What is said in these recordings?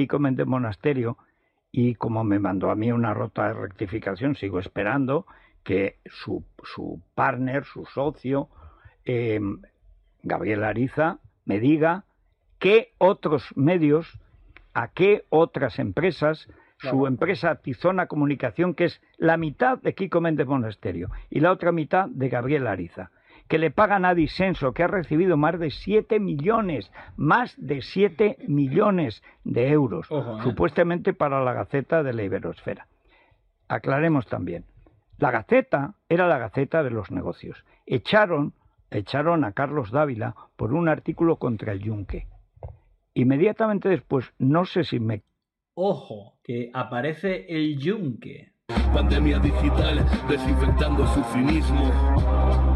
Kiko Méndez Monasterio y como me mandó a mí una rota de rectificación, sigo esperando que su, su partner, su socio, eh, Gabriel Ariza, me diga qué otros medios, a qué otras empresas, su empresa Tizona Comunicación, que es la mitad de Kiko Méndez Monasterio y la otra mitad de Gabriel Ariza, que le pagan a Disenso, que ha recibido más de 7 millones, más de 7 millones de euros, ¿eh? supuestamente para la Gaceta de la Iberosfera. Aclaremos también, la Gaceta era la Gaceta de los negocios. Echaron, echaron a Carlos Dávila por un artículo contra el Yunque. Inmediatamente después, no sé si me Ojo, que aparece el yunque. Pandemia digital, desinfectando su cinismo.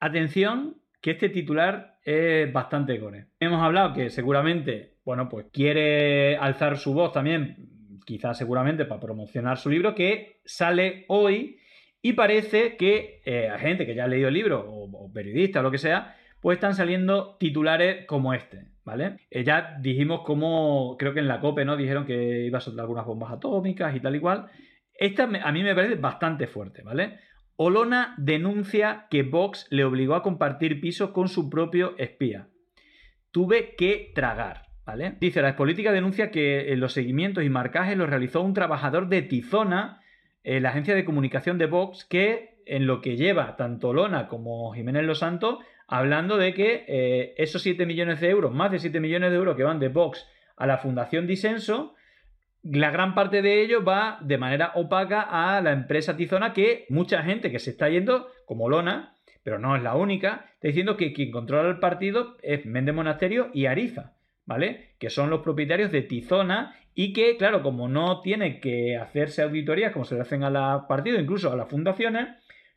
Atención, que este titular es bastante gore. Hemos hablado que seguramente, bueno, pues quiere alzar su voz también, quizás seguramente para promocionar su libro, que sale hoy y parece que eh, gente que ya ha leído el libro, o, o periodista o lo que sea, pues están saliendo titulares como este, ¿vale? Eh, ya dijimos cómo, creo que en la COPE, ¿no? Dijeron que iba a soltar algunas bombas atómicas y tal y cual. Esta a mí me parece bastante fuerte, ¿vale? Olona denuncia que Vox le obligó a compartir piso con su propio espía. Tuve que tragar, ¿vale? Dice, la expolítica denuncia que eh, los seguimientos y marcajes los realizó un trabajador de Tizona, eh, la agencia de comunicación de Vox, que en lo que lleva tanto Olona como Jiménez Los Santos, hablando de que eh, esos 7 millones de euros, más de 7 millones de euros que van de Vox a la Fundación Disenso, la gran parte de ello va de manera opaca a la empresa Tizona que mucha gente que se está yendo, como Lona, pero no es la única, está diciendo que quien controla el partido es Méndez Monasterio y Ariza, ¿vale? Que son los propietarios de Tizona y que, claro, como no tiene que hacerse auditorías como se le hacen a los partidos, incluso a las fundaciones,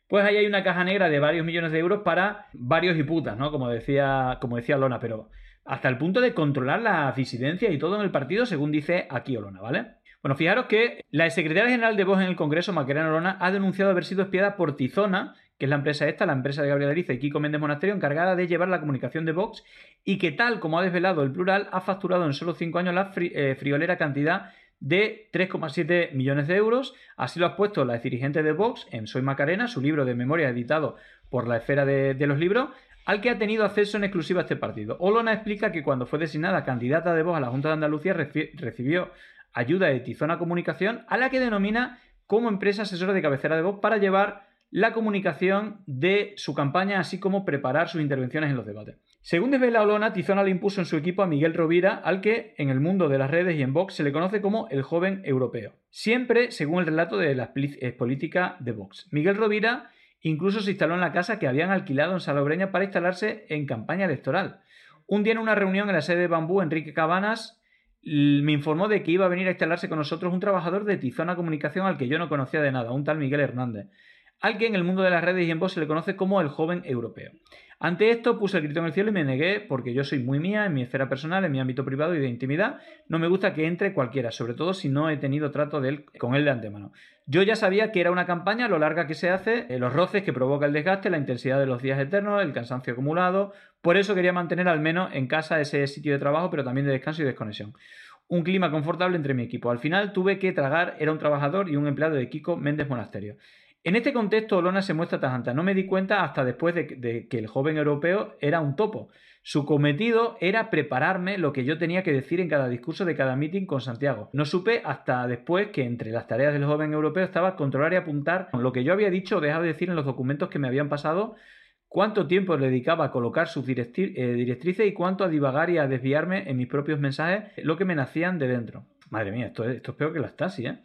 pues ahí hay una caja negra de varios millones de euros para varios hiputas, ¿no? Como decía, como decía Lona, pero hasta el punto de controlar las disidencias y todo en el partido, según dice aquí Olona, ¿vale? Bueno, fijaros que la secretaria general de Vox en el Congreso, Macarena Olona, ha denunciado haber sido espiada por Tizona, que es la empresa esta, la empresa de Gabriel Ariza y Kiko Méndez Monasterio, encargada de llevar la comunicación de Vox, y que tal como ha desvelado el plural, ha facturado en solo 5 años la eh, friolera cantidad de 3,7 millones de euros. Así lo ha puesto la dirigente de Vox en Soy Macarena, su libro de memoria editado por la esfera de los libros, al que ha tenido acceso en exclusiva este partido. Olona explica que cuando fue designada candidata de Vox a la Junta de Andalucía reci- recibió ayuda de Tizona Comunicación, a la que denomina como empresa asesora de cabecera de Vox para llevar la comunicación de su campaña, así como preparar sus intervenciones en los debates. Según desvela Olona, Tizona le impuso en su equipo a Miguel Rovira, al que en el mundo de las redes y en Vox se le conoce como el joven europeo. Siempre según el relato de la eh, política de Vox. Miguel Rovira incluso se instaló en la casa que habían alquilado en Salobreña para instalarse en campaña electoral. Un día en una reunión en la sede de Bambú, Enrique Cabanas me informó de que iba a venir a instalarse con nosotros un trabajador de Tizona Comunicación al que yo no conocía de nada, un tal Miguel Hernández, al que en el mundo de las redes y en voz se le conoce como el joven europeo. Ante esto puse el grito en el cielo y me negué porque yo soy muy mía en mi esfera personal, en mi ámbito privado y de intimidad. No me gusta que entre cualquiera, sobre todo si no he tenido trato de él, con él de antemano. Yo ya sabía que era una campaña, lo larga que se hace, eh, los roces que provoca el desgaste, la intensidad de los días eternos, el cansancio acumulado. Por eso quería mantener al menos en casa ese sitio de trabajo, pero también de descanso y desconexión. Un clima confortable entre mi equipo. Al final tuve que tragar, era un trabajador y un empleado de Kiko Méndez Monasterio. En este contexto, Olona se muestra tajante. No me di cuenta hasta después de, que el joven europeo era un topo. Su cometido era prepararme lo que yo tenía que decir en cada discurso de cada meeting con Santiago. No supe hasta después que entre las tareas del joven europeo estaba controlar y apuntar lo que yo había dicho o dejado de decir en los documentos que me habían pasado, cuánto tiempo le dedicaba a colocar sus eh, directrices y cuánto a divagar y a desviarme en mis propios mensajes, lo que me nacían de dentro. Madre mía, esto es, peor que la Stasi, ¿eh?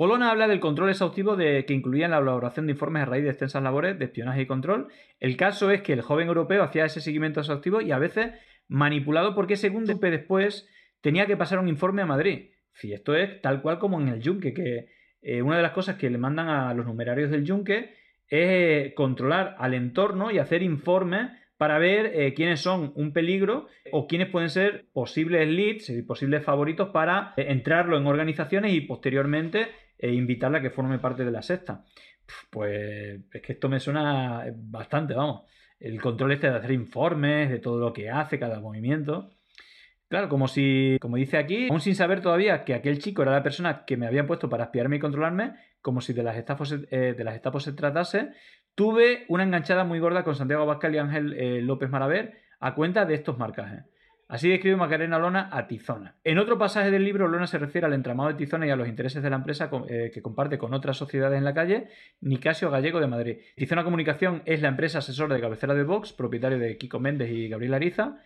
Olona habla del control exhaustivo de, que incluía en la elaboración de informes a raíz de extensas labores de espionaje y control. El caso es que el joven europeo hacía ese seguimiento exhaustivo y a veces manipulado porque según supe después tenía que pasar un informe a Madrid. Sí, esto es tal cual como en el Yunque, que eh, una de las cosas que le mandan a los numerarios del Yunque es eh, controlar al entorno y hacer informes para ver eh, quiénes son un peligro o quiénes pueden ser posibles leads y posibles favoritos para entrarlo en organizaciones y posteriormente eh, invitarla a que forme parte de la sexta. Pues es que esto me suena bastante, vamos. el control este de hacer informes, de todo lo que hace, cada movimiento. Claro, como si, como dice aquí, aún sin saber todavía que aquel chico era la persona que me había puesto para espiarme y controlarme, como si de las estafos, eh, de las estafos se tratase, tuve una enganchada muy gorda con Santiago Abascal y Ángel eh, López Maraver a cuenta de estos marcajes. Así describe Macarena Lona a Tizona. En otro pasaje del libro, Lona se refiere al entramado de Tizona y a los intereses de la empresa eh, que comparte con otras sociedades en la calle, Nicasio Gallego de Madrid. Tizona Comunicación es la empresa asesora de cabecera de Vox, propietario de Kiko Méndez y Gabriel Ariza,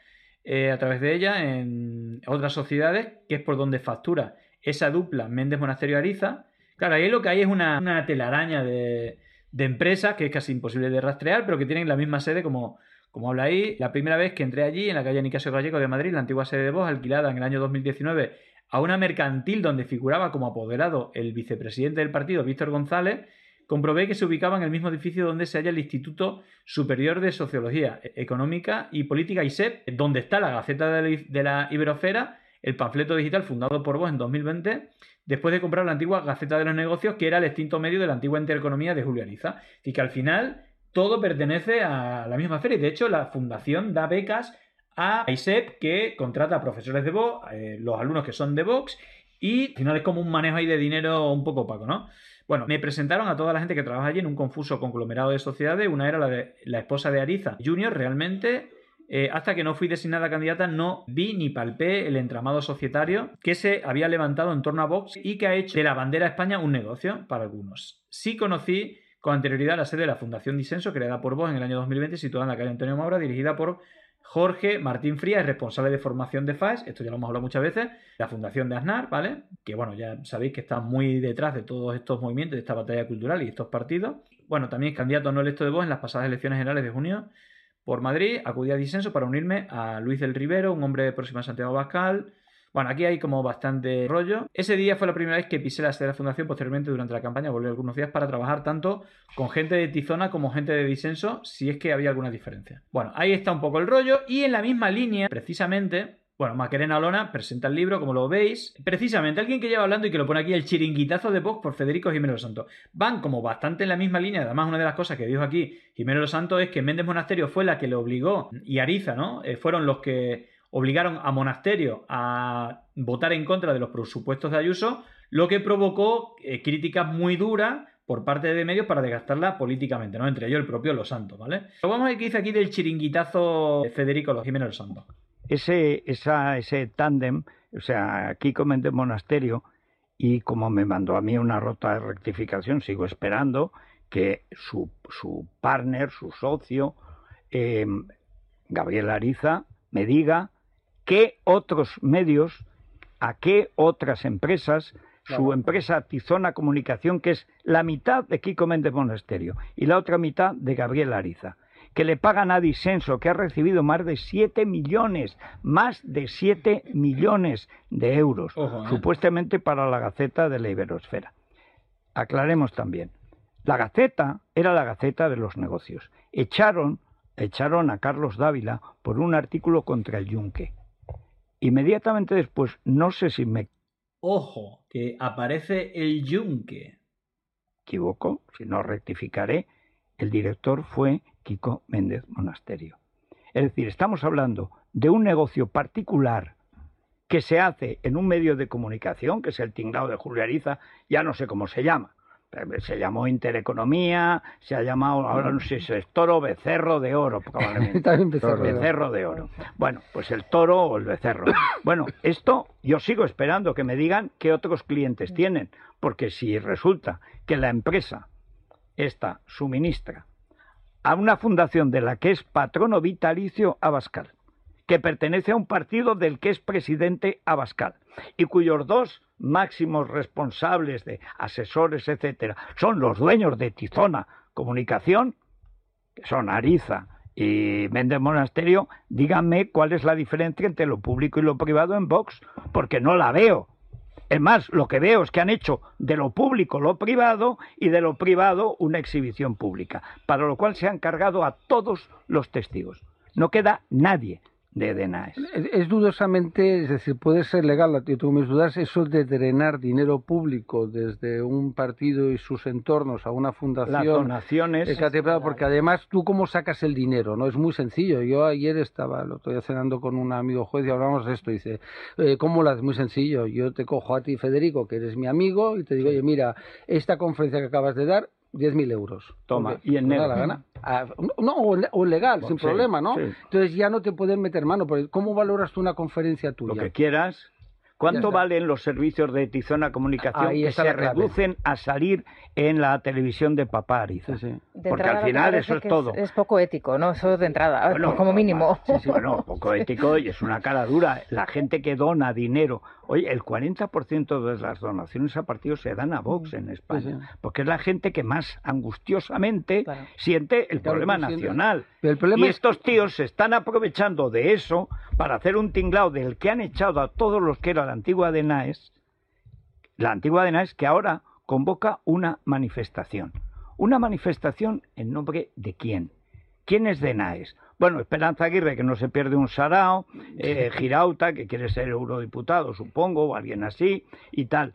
eh, a través de ella en otras sociedades, que es por donde factura esa dupla Méndez Monasterio Ariza. Claro, ahí lo que hay es una, telaraña de, empresas que es casi imposible de rastrear, pero que tienen la misma sede como, como habla ahí. La primera vez que entré allí, en la calle Nicasio Gallego de Madrid, la antigua sede de Vox, alquilada en el año 2019 a una mercantil donde figuraba como apoderado el vicepresidente del partido, Víctor González, comprobé que se ubicaba en el mismo edificio donde se halla el Instituto Superior de Sociología Económica y Política ISEP, donde está la Gaceta de la Iberosfera, el panfleto digital fundado por vos en 2020, después de comprar la antigua Gaceta de los Negocios, que era el extinto medio de la antigua Intereconomía de Julio Ariza. Y que al final todo pertenece a la misma feria. De hecho, la fundación da becas a ISEP, que contrata a profesores de Vox, eh, los alumnos que son de Vox, y al final es como un manejo ahí de dinero un poco opaco, ¿no? Bueno, me presentaron a toda la gente que trabaja allí en un confuso conglomerado de sociedades. Una era la de la esposa de Ariza Junior, realmente. Eh, hasta que no fui designada candidata, no vi ni palpé el entramado societario que se había levantado en torno a Vox y que ha hecho de la bandera España un negocio para algunos. Sí conocí con anterioridad la sede de la Fundación Disenso, creada por Vox en el año 2020, situada en la calle Antonio Maura, dirigida por Jorge Martín Frías responsable de formación de FAES, esto ya lo hemos hablado muchas veces, la Fundación de Aznar, ¿vale? Que bueno, ya sabéis que está muy detrás de todos estos movimientos, de esta batalla cultural y estos partidos. Bueno, también es candidato no electo de voz en las pasadas elecciones generales de junio por Madrid, acudí a disenso para unirme a Luis del Rivero, un hombre próximo a Santiago Bascal, bueno, aquí hay como bastante rollo. Ese día fue la primera vez que pisé la sede de la fundación. Posteriormente, durante la campaña, volví algunos días para trabajar tanto con gente de Tizona como gente de disenso, si es que había alguna diferencia. Bueno, ahí está un poco el rollo. Y en la misma línea, precisamente, bueno, Macarena Lona presenta el libro, como lo veis. Precisamente, alguien que lleva hablando y que lo pone aquí, el chiringuitazo de Vox por Federico Jiménez Los Santos. Van como bastante en la misma línea. Además, una de las cosas que dijo aquí Jiménez Los Santos es que Méndez Monasterio fue la que le obligó, y Ariza, ¿no? Eh, fueron los que obligaron a Monasterio a votar en contra de los presupuestos de Ayuso, lo que provocó eh, críticas muy duras por parte de medios para desgastarla políticamente, ¿no? Entre ellos el propio Los Santos, ¿vale? vamos a ver qué dice aquí del chiringuitazo Federico Los Jiménez Los Santos. Ese, esa, ese tándem, o sea, aquí comenté Monasterio y como me mandó a mí una rota de rectificación, sigo esperando que su, su partner, su socio, eh, Gabriel Ariza, me diga qué otros medios, a qué otras empresas, su empresa Tizona Comunicación, que es la mitad de Kiko Méndez Monasterio y la otra mitad de Gabriel Ariza, que le pagan a Disenso, que ha recibido más de 7 millones, más de 7 millones de euros, ¿eh? supuestamente para la Gaceta de la Iberosfera. Aclaremos también, la Gaceta era la Gaceta de los negocios. Echaron, echaron a Carlos Dávila por un artículo contra el Yunque Inmediatamente después, no sé si me... Ojo, que aparece el yunque. Equivoco, si no rectificaré, el director fue Kiko Méndez Monasterio. Es decir, estamos hablando de un negocio particular que se hace en un medio de comunicación, que es el tinglado de Julio Ariza, ya no sé cómo se llama, se llamó Intereconomía, se ha llamado, ahora no sé si es toro becerro de oro, probablemente. becerro, de oro. Bueno, pues el toro o el becerro. Bueno, esto yo sigo esperando que me digan qué otros clientes tienen, porque si resulta que la empresa esta suministra a una fundación de la que es patrono vitalicio Abascal, que pertenece a un partido del que es presidente Abascal, y cuyos dos máximos responsables de asesores, etcétera, son los dueños de Tizona Comunicación, que son Ariza y Méndez Monasterio, díganme cuál es la diferencia entre lo público y lo privado en Vox, porque no la veo. Es más, lo que veo es que han hecho de lo público lo privado y de lo privado una exhibición pública, para lo cual se han cargado a todos los testigos. No queda nadie, de DENAES. Es, dudosamente, es decir, puede ser legal, yo tengo mis dudas, eso de drenar dinero público desde un partido y sus entornos a una Las fundación. donaciones, eh, que- porque además tú cómo sacas el dinero, ¿no? Es muy sencillo. Yo ayer estaba, lo estoy cenando con un amigo juez y hablamos de esto. Dice, eh, ¿cómo lo haces? Muy sencillo. Yo te cojo a ti, Federico, que eres mi amigo, y te digo, oye, mira, esta conferencia que acabas de dar, 10.000 euros. Toma, y en da negro. la gana. Ah, no, o, le- o legal, Bueno, sin sí, problema, ¿no? sí. Entonces ya no te pueden meter mano. Porque ¿Cómo valoras tú una conferencia lo tuya? que quieras. ¿Cuánto valen los servicios de Tizona Comunicación Ahí que se clave. reducen a salir en la televisión de Papá Ariza? Sí, sí. De Porque al final eso es todo. Es, poco ético, ¿no? Eso de entrada, Bueno, como mínimo. sí, bueno, poco ético y es una cara dura. La gente que dona dinero. Oye, el 40% de las donaciones a partidos se dan a Vox en España. Porque es la gente que más angustiosamente Claro. siente el Claro, problema nacional. Pero el problema y es- estos tíos se están aprovechando de eso para hacer un tinglao del que han echado a todos los que era la antigua DENAES, la antigua DENAES que ahora convoca una manifestación. Una manifestación en nombre de quién? ¿Quién es DENAES? Bueno, Esperanza Aguirre, que no se pierde un sarao, eh, Girauta, que quiere ser eurodiputado, supongo, o alguien así, y tal.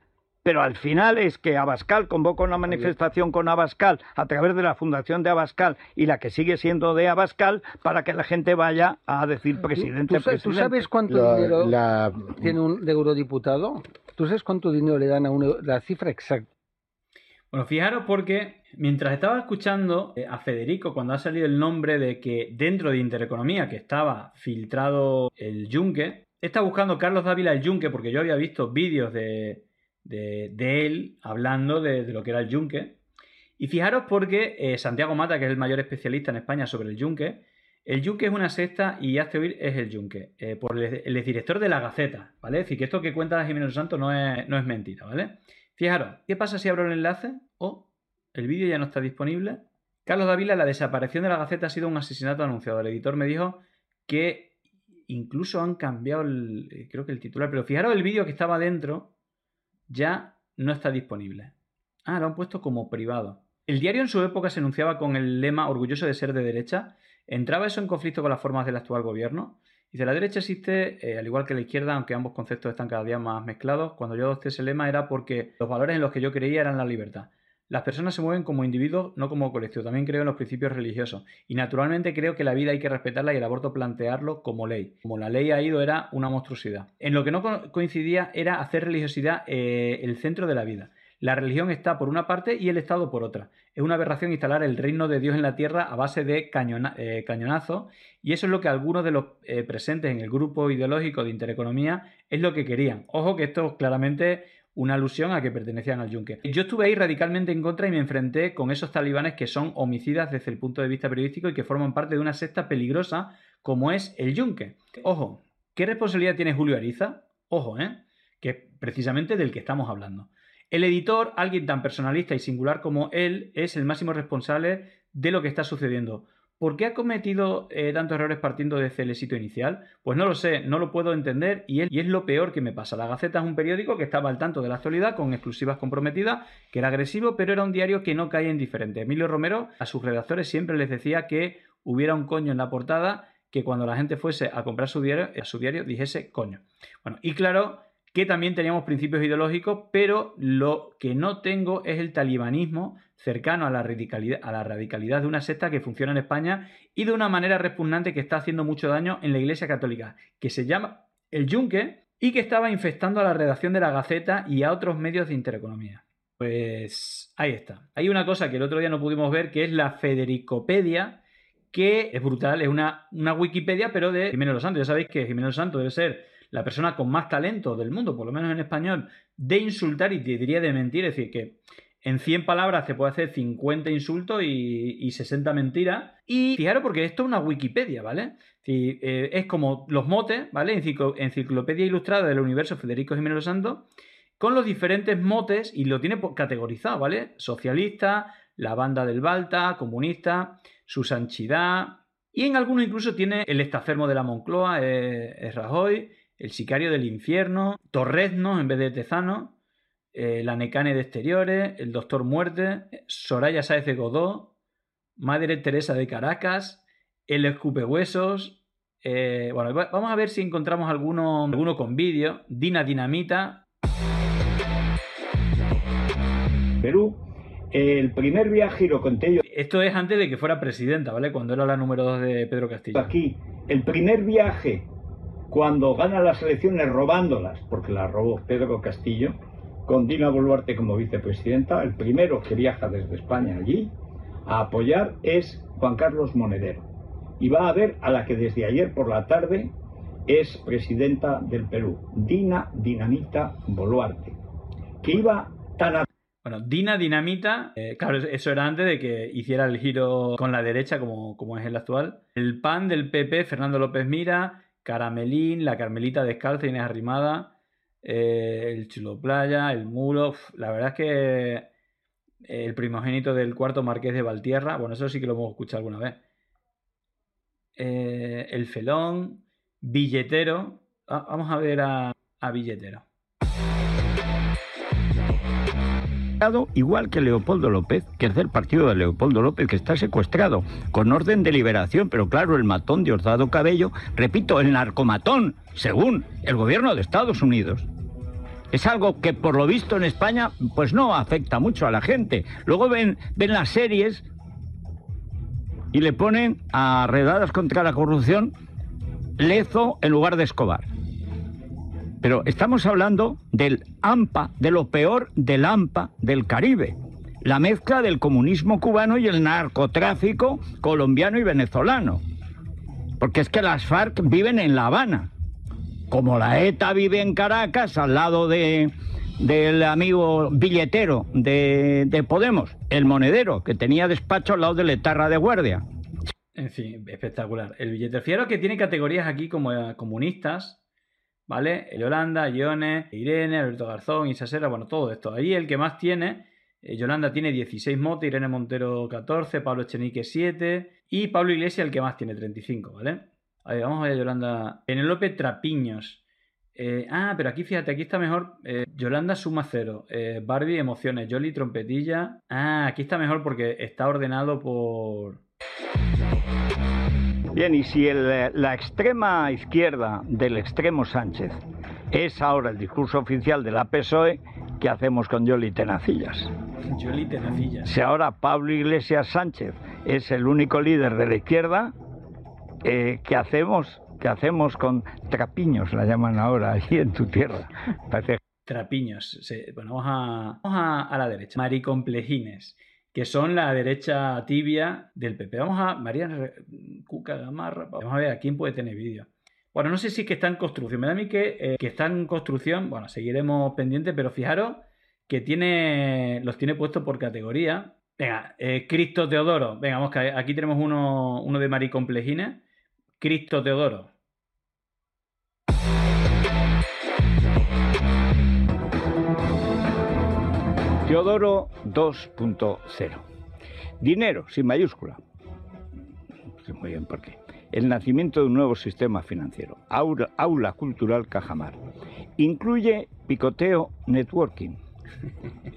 Pero al final es que Abascal convoca una manifestación con Abascal a través de la fundación de Abascal y la que sigue siendo de Abascal para que la gente vaya a decir presidente, ¿Tú, sabes- tú presidente. sabes cuánto La- dinero la- tiene un de eurodiputado? ¿Tú sabes cuánto dinero le dan a uno? La cifra exacta. Bueno, fijaros porque mientras estaba escuchando eh, a Federico cuando ha salido el nombre de que dentro de Intereconomía, que estaba filtrado el Yunque, está buscando Carlos Dávila el Yunque porque yo había visto vídeos de, de, él hablando de, lo que era el Yunque. Y fijaros porque eh, Santiago Mata, que es el mayor especialista en España sobre el Yunque, el Yunque es una secta y hazte oír es el Yunque, eh, por el, el exdirector de la Gaceta, ¿vale? Es decir, que esto que cuenta Jiménez Santos no es, no es mentira, ¿vale? Fijaros, ¿qué pasa si abro el enlace? O el vídeo ya no está disponible. Carlos Dávila, la desaparición de la Gaceta ha sido un asesinato anunciado. El editor me dijo que incluso han cambiado eh, creo que el titular, pero fijaros el vídeo que estaba dentro ya no está disponible. Ah, lo han puesto como privado. El diario en su época se anunciaba con el lema orgulloso de ser de derecha. ¿Entraba eso en conflicto con las formas del actual gobierno? Dice, la derecha existe, eh, al igual que la izquierda, aunque ambos conceptos están cada día más mezclados. Cuando yo adopté ese lema era porque los valores en los que yo creía eran la libertad. Las personas se mueven como individuos, no como colectivo. También creo en los principios religiosos. Y naturalmente creo que la vida hay que respetarla y el aborto plantearlo como ley. Como la ley ha ido era una monstruosidad. En lo que no co- coincidía era hacer religiosidad eh, el centro de la vida. La religión está por una parte y el Estado por otra. Es una aberración instalar el reino de Dios en la tierra a base de eh, cañonazos y eso es lo que algunos de los eh, presentes en el grupo ideológico de Intereconomía es lo que querían. Ojo que esto es claramente una alusión a que pertenecían al yunque. Yo estuve ahí radicalmente en contra y me enfrenté con esos talibanes que son homicidas desde el punto de vista periodístico y que forman parte de una secta peligrosa como es el yunque. Ojo, ¿qué responsabilidad tiene Julio Ariza? Ojo, ¿eh? Que es precisamente del que estamos hablando. El editor, alguien tan personalista y singular como él, es el máximo responsable de lo que está sucediendo. ¿Por qué ha cometido eh, tantos errores partiendo desde el éxito inicial? Pues no lo sé, no lo puedo entender y es, y es lo peor que me pasa. La Gaceta es un periódico que estaba al tanto de la actualidad con exclusivas comprometidas, que era agresivo, pero era un diario que no caía indiferente. Emilio Romero a sus redactores siempre les decía que hubiera un coño en la portada, que cuando la gente fuese a comprar su diario, a su diario dijese coño. Bueno, y claro que también teníamos principios ideológicos, pero lo que no tengo es el talibanismo cercano a la, radicalidad, a la radicalidad de una secta que funciona en España y de una manera repugnante que está haciendo mucho daño en la Iglesia Católica, que se llama el Yunque y que estaba infectando a la redacción de la Gaceta y a otros medios de intereconomía. Pues ahí está. Hay una cosa que el otro día no pudimos ver, que es la Federicopedia, que es brutal, es una, una Wikipedia, pero de Jiménez Los Santos. Ya sabéis que Jiménez Los Santos debe ser la persona con más talento del mundo, por lo menos en español, de insultar y te diría de mentir. Es decir, que en 100 palabras te puede hacer 50 insultos y, y 60 mentiras. Y fijaros, porque esto es una Wikipedia, ¿vale? Es, decir, eh, es como los motes, ¿vale? Enciclo- Enciclopedia Ilustrada del Universo Federico Jiménez Santos, con los diferentes motes y lo tiene categorizado, ¿vale? Socialista, la banda del Balta, comunista, su sanchidad. Y en algunos incluso tiene el estafermo de la Moncloa, eh, es Rajoy, el sicario del infierno, Torrezno en vez de Tezano, eh, la Necane de Exteriores, el Doctor Muerte, Soraya Sáez de Godó, Madre Teresa de Caracas, el Escupehuesos, Eh, bueno, va- vamos a ver si encontramos alguno, alguno con vídeo. Dina Dinamita. Perú, el primer viaje, lo conté yo Esto es antes de que fuera presidenta, ¿vale? Cuando era la número 2 de Pedro Castillo. aquí, el primer viaje cuando gana las elecciones robándolas, porque las robó Pedro Castillo, con Dina Boluarte como vicepresidenta, el primero que viaja desde España allí a apoyar es Juan Carlos Monedero. Y va a ver a la que desde ayer por la tarde es presidenta del Perú, Dina Dinamita Boluarte, que iba tan a Bueno, Dina Dinamita, eh, claro, eso era antes de que hiciera el giro con la derecha, como, como es el actual. El PAN del PP, Fernando López Mira, Caramelín, la Carmelita Descalza, Inés Arrimada, eh, el Chulo Playa, el Muro. la verdad es que el primogénito del cuarto marqués de Valtierra, bueno, eso sí que lo hemos escuchado alguna vez. Eh, el Felón, Billetero. Ah, vamos a ver a, a Billetero. Igual que Leopoldo López, que es del partido de Leopoldo López, que está secuestrado con orden de liberación, pero claro, el matón Diosdado Cabello, repito, el narcomatón, según el gobierno de Estados Unidos. Es algo que por lo visto en España pues no afecta mucho a la gente. Luego ven, ven las series y le ponen a redadas contra la corrupción Lezo en lugar de Escobar. Pero estamos hablando del AMPA, de lo peor del AMPA del Caribe. La mezcla del comunismo cubano y el narcotráfico colombiano y venezolano. Porque es que las FARC viven en La Habana. Como la ETA vive en Caracas, al lado de, del amigo billetero de, de Podemos, el monedero, que tenía despacho al lado de la etarra de guardia. En fin, espectacular. El billete fiero que tiene categorías aquí como eh, comunistas, ¿vale? Yolanda, Ione, Irene, Alberto Garzón, Isa Serra, bueno, todo esto. Ahí el que más tiene, eh, Yolanda tiene 16 motos, Irene Montero 14, Pablo Echenique 7 y Pablo Iglesias el que más tiene 35, ¿vale? A ver, vamos a ver Yolanda. Penelope Trapiños. Eh, ah, pero aquí fíjate, aquí está mejor. eh, Yolanda suma cero. Barbie emociones. Jolly trompetilla. Ah, aquí está mejor porque está ordenado por. Bien, y si el- la extrema izquierda del extremo Sánchez es ahora el discurso oficial de la PSOE, ¿qué hacemos con Yoli Tenacillas? Jolly Tenacillas. Si ahora Pablo Iglesias Sánchez es el único líder de la izquierda, eh, ¿qué hacemos? ¿Qué hacemos con Trapiños, la llaman ahora, allí en tu tierra? Parece Trapiños. Bueno, vamos a, vamos a, a la derecha. Maricomplejines, que son la derecha tibia del PP. Vamos a María Cuca Gamarra. Vamos a ver a quién puede tener vídeo. Bueno, no sé si es que está en construcción. Me da a mí que, eh, está en construcción. Bueno, seguiremos pendientes, pero fijaros que tiene los tiene puestos por categoría. Venga, eh, Cristo Teodoro. Venga, vamos que aquí tenemos uno, uno de Maricomplejines. Cristo Teodoro. Teodoro 2.0. Dinero, sin mayúscula. No sé muy bien por qué. El nacimiento de un nuevo sistema financiero. Aula, cultural Cajamar. Incluye picoteo networking.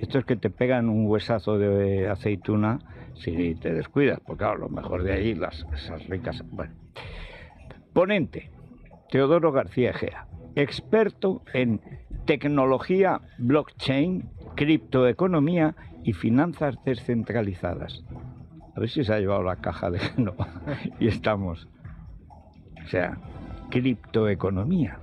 Esto es que te pegan un huesazo de aceituna si te descuidas, porque claro, lo mejor de ahí, las, esas ricas. Bueno. Ponente, Teodoro García Egea, experto en tecnología blockchain, criptoeconomía y finanzas descentralizadas. A ver si se ha llevado la caja de Génova y estamos. O sea, criptoeconomía.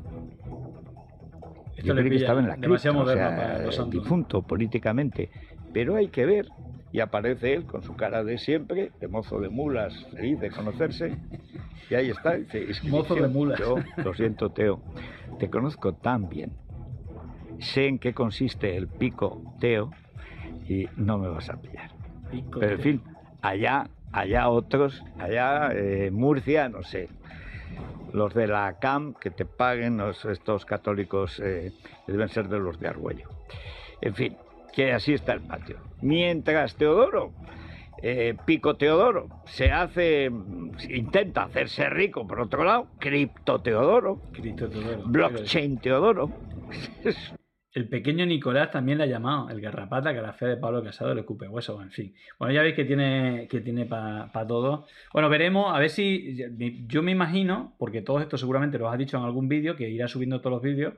Esto Yo le creí que estaba en la cripto, o sea, santos. difunto políticamente. Pero hay que ver. Y aparece él con su cara de siempre, de mozo de mulas, feliz de conocerse. Y ahí está. Dice, Mozo de mulas. Yo, lo siento, Teo. Te conozco tan bien. Sé en qué consiste el pico, Teo, y no me vas a pillar. Pero en fin, allá, allá otros, allá eh, Murcia, no sé, los de la CAM que te paguen, los, estos católicos eh, deben ser de los de Argüello. En fin, que así está el patio. Mientras Teodoro, eh, Pico Teodoro, se hace, intenta hacerse rico por otro lado, Cripto Teodoro, Cristo Teodoro. Blockchain Teodoro. el pequeño Nicolás también le ha llamado el garrapata que la fe de Pablo Casado le cupe hueso, en fin. Bueno, ya veis que tiene, que tiene para todo. Bueno, veremos, a ver si. Yo me imagino, porque todo esto seguramente lo has dicho en algún vídeo, que irá subiendo todos los vídeos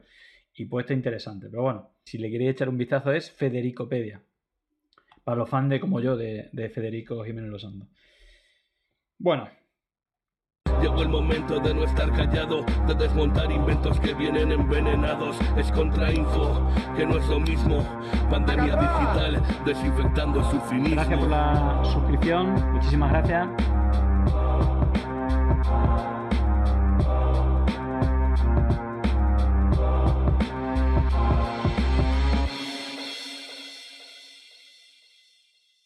y puede estar interesante. Pero bueno, si le queréis echar un vistazo es Federicopedia. Para los fans de como yo de, de Federico Jiménez Lozando. Bueno, Llegó el momento de no estar callado, de desmontar inventos que vienen envenenados. Es contrainfo, que no es lo mismo. Pandemia digital, desinfectando su finismo. Gracias por la suscripción, muchísimas gracias.